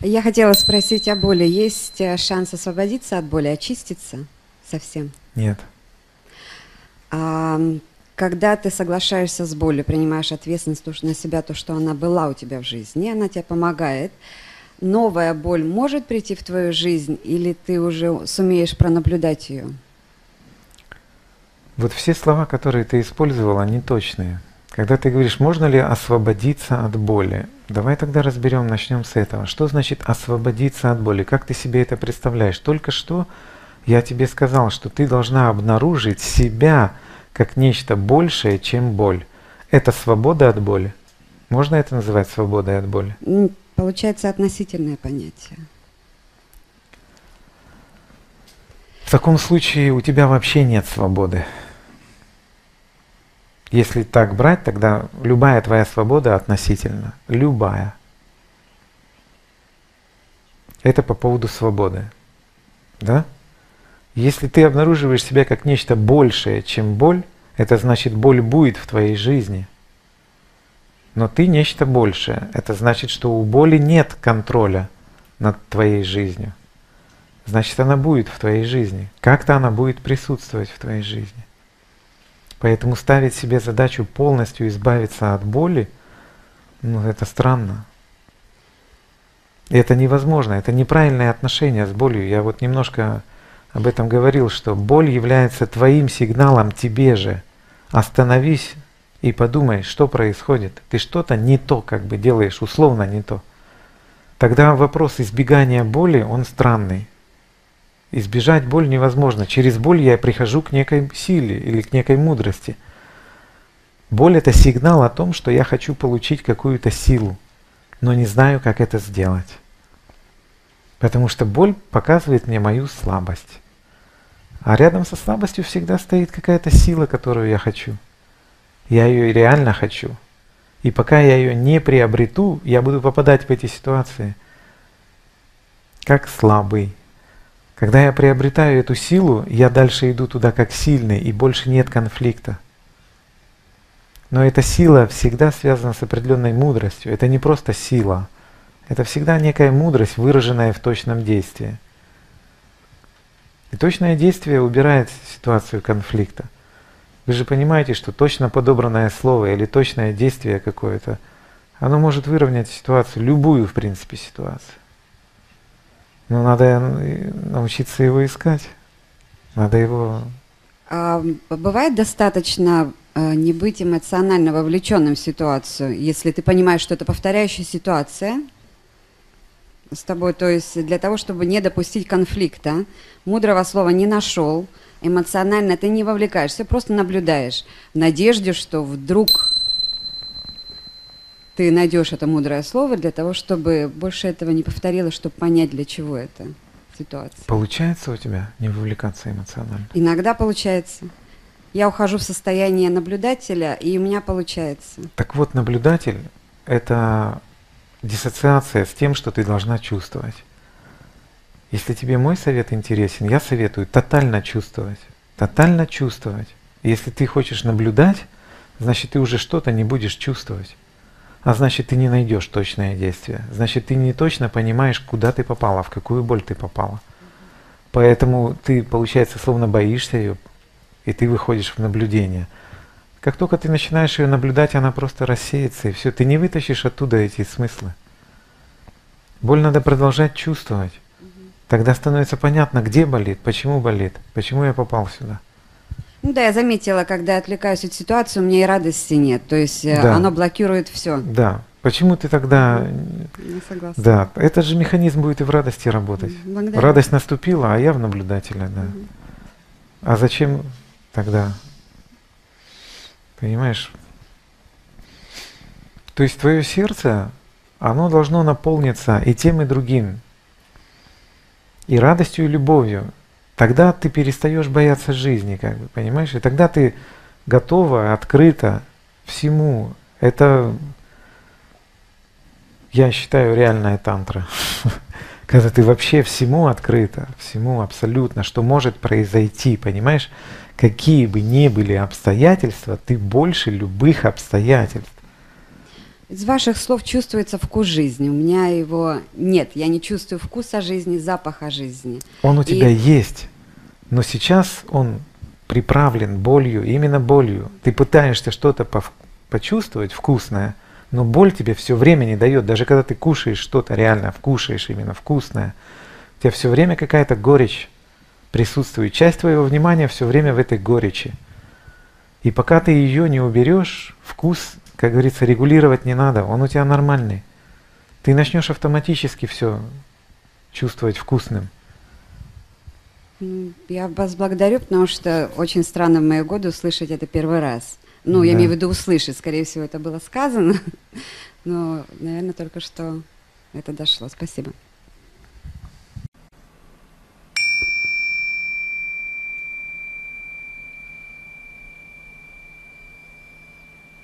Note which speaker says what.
Speaker 1: Я хотела спросить о боли. Есть э, шанс освободиться от боли, очиститься совсем?
Speaker 2: Нет.
Speaker 1: А когда ты соглашаешься с болью, принимаешь ответственность на себя, то, что она была у тебя в жизни, она тебе помогает, новая боль может прийти в твою жизнь, или ты уже сумеешь пронаблюдать ее?
Speaker 2: Вот все слова, которые ты использовал, они точные. Когда ты говоришь, можно ли освободиться от боли, давай тогда разберем, начнем с этого. Что значит освободиться от боли? Как ты себе это представляешь? Только что я тебе сказал, что ты должна обнаружить себя как нечто большее, чем боль. Это свобода от боли. Можно это называть свободой от боли?
Speaker 1: Получается относительное понятие.
Speaker 2: В таком случае у тебя вообще нет свободы. Если так брать, тогда любая твоя свобода относительно. Любая. Это по поводу свободы. Да? Если ты обнаруживаешь себя как нечто большее, чем боль, это значит, боль будет в твоей жизни. Но ты нечто большее. Это значит, что у боли нет контроля над твоей жизнью. Значит, она будет в твоей жизни. Как-то она будет присутствовать в твоей жизни. Поэтому ставить себе задачу полностью избавиться от боли, ну это странно. Это невозможно, это неправильное отношение с болью. Я вот немножко об этом говорил, что боль является твоим сигналом тебе же. Остановись и подумай, что происходит. Ты что-то не то как бы делаешь, условно не то. Тогда вопрос избегания боли, он странный. Избежать боль невозможно. Через боль я прихожу к некой силе или к некой мудрости. Боль это сигнал о том, что я хочу получить какую-то силу, но не знаю, как это сделать. Потому что боль показывает мне мою слабость. А рядом со слабостью всегда стоит какая-то сила, которую я хочу. Я ее реально хочу. И пока я ее не приобрету, я буду попадать в эти ситуации как слабый, когда я приобретаю эту силу, я дальше иду туда как сильный, и больше нет конфликта. Но эта сила всегда связана с определенной мудростью. Это не просто сила. Это всегда некая мудрость, выраженная в точном действии. И точное действие убирает ситуацию конфликта. Вы же понимаете, что точно подобранное слово или точное действие какое-то, оно может выровнять ситуацию, любую, в принципе, ситуацию. Но надо э, научиться его искать. Надо его...
Speaker 1: А бывает достаточно э, не быть эмоционально вовлеченным в ситуацию, если ты понимаешь, что это повторяющая ситуация с тобой, то есть для того, чтобы не допустить конфликта, мудрого слова не нашел, эмоционально ты не вовлекаешься, просто наблюдаешь в надежде, что вдруг ты найдешь это мудрое слово для того, чтобы больше этого не повторилось, чтобы понять, для чего это ситуация.
Speaker 2: Получается у тебя не вовлекаться эмоционально?
Speaker 1: Иногда получается. Я ухожу в состояние наблюдателя, и у меня получается.
Speaker 2: Так вот, наблюдатель — это диссоциация с тем, что ты должна чувствовать. Если тебе мой совет интересен, я советую тотально чувствовать. Тотально чувствовать. Если ты хочешь наблюдать, значит ты уже что-то не будешь чувствовать а значит ты не найдешь точное действие. Значит ты не точно понимаешь, куда ты попала, в какую боль ты попала. Поэтому ты, получается, словно боишься ее, и ты выходишь в наблюдение. Как только ты начинаешь ее наблюдать, она просто рассеется, и все. Ты не вытащишь оттуда эти смыслы. Боль надо продолжать чувствовать. Тогда становится понятно, где болит, почему болит, почему я попал сюда.
Speaker 1: Ну да, я заметила, когда отвлекаюсь от ситуации, у меня и радости нет. То есть э, да. оно блокирует все.
Speaker 2: Да. Почему ты тогда...
Speaker 1: Не согласна.
Speaker 2: Да, этот же механизм будет и в радости работать. Благодарю. Радость наступила, а я в наблюдателе, да. Угу. А зачем тогда? Понимаешь? То есть твое сердце, оно должно наполниться и тем, и другим. И радостью, и любовью тогда ты перестаешь бояться жизни, как бы, понимаешь? И тогда ты готова, открыта всему. Это, я считаю, реальная тантра. Когда ты вообще всему открыта, всему абсолютно, что может произойти, понимаешь? Какие бы ни были обстоятельства, ты больше любых обстоятельств.
Speaker 1: Из ваших слов чувствуется вкус жизни. У меня его нет. Я не чувствую вкуса жизни, запаха жизни.
Speaker 2: Он у
Speaker 1: И-
Speaker 2: тебя есть, но сейчас он приправлен болью, именно болью. Ты пытаешься что-то пов- почувствовать вкусное, но боль тебе все время не дает. Даже когда ты кушаешь что-то реально, вкушаешь именно вкусное, у тебя все время какая-то горечь присутствует. Часть твоего внимания все время в этой горечи. И пока ты ее не уберешь, вкус, как говорится, регулировать не надо, он у тебя нормальный. Ты начнешь автоматически все чувствовать вкусным.
Speaker 1: Я вас благодарю, потому что очень странно в мои годы услышать это первый раз. Ну, я
Speaker 2: Да.
Speaker 1: имею в виду услышать, скорее всего, это было сказано, но, наверное, только что это дошло. Спасибо.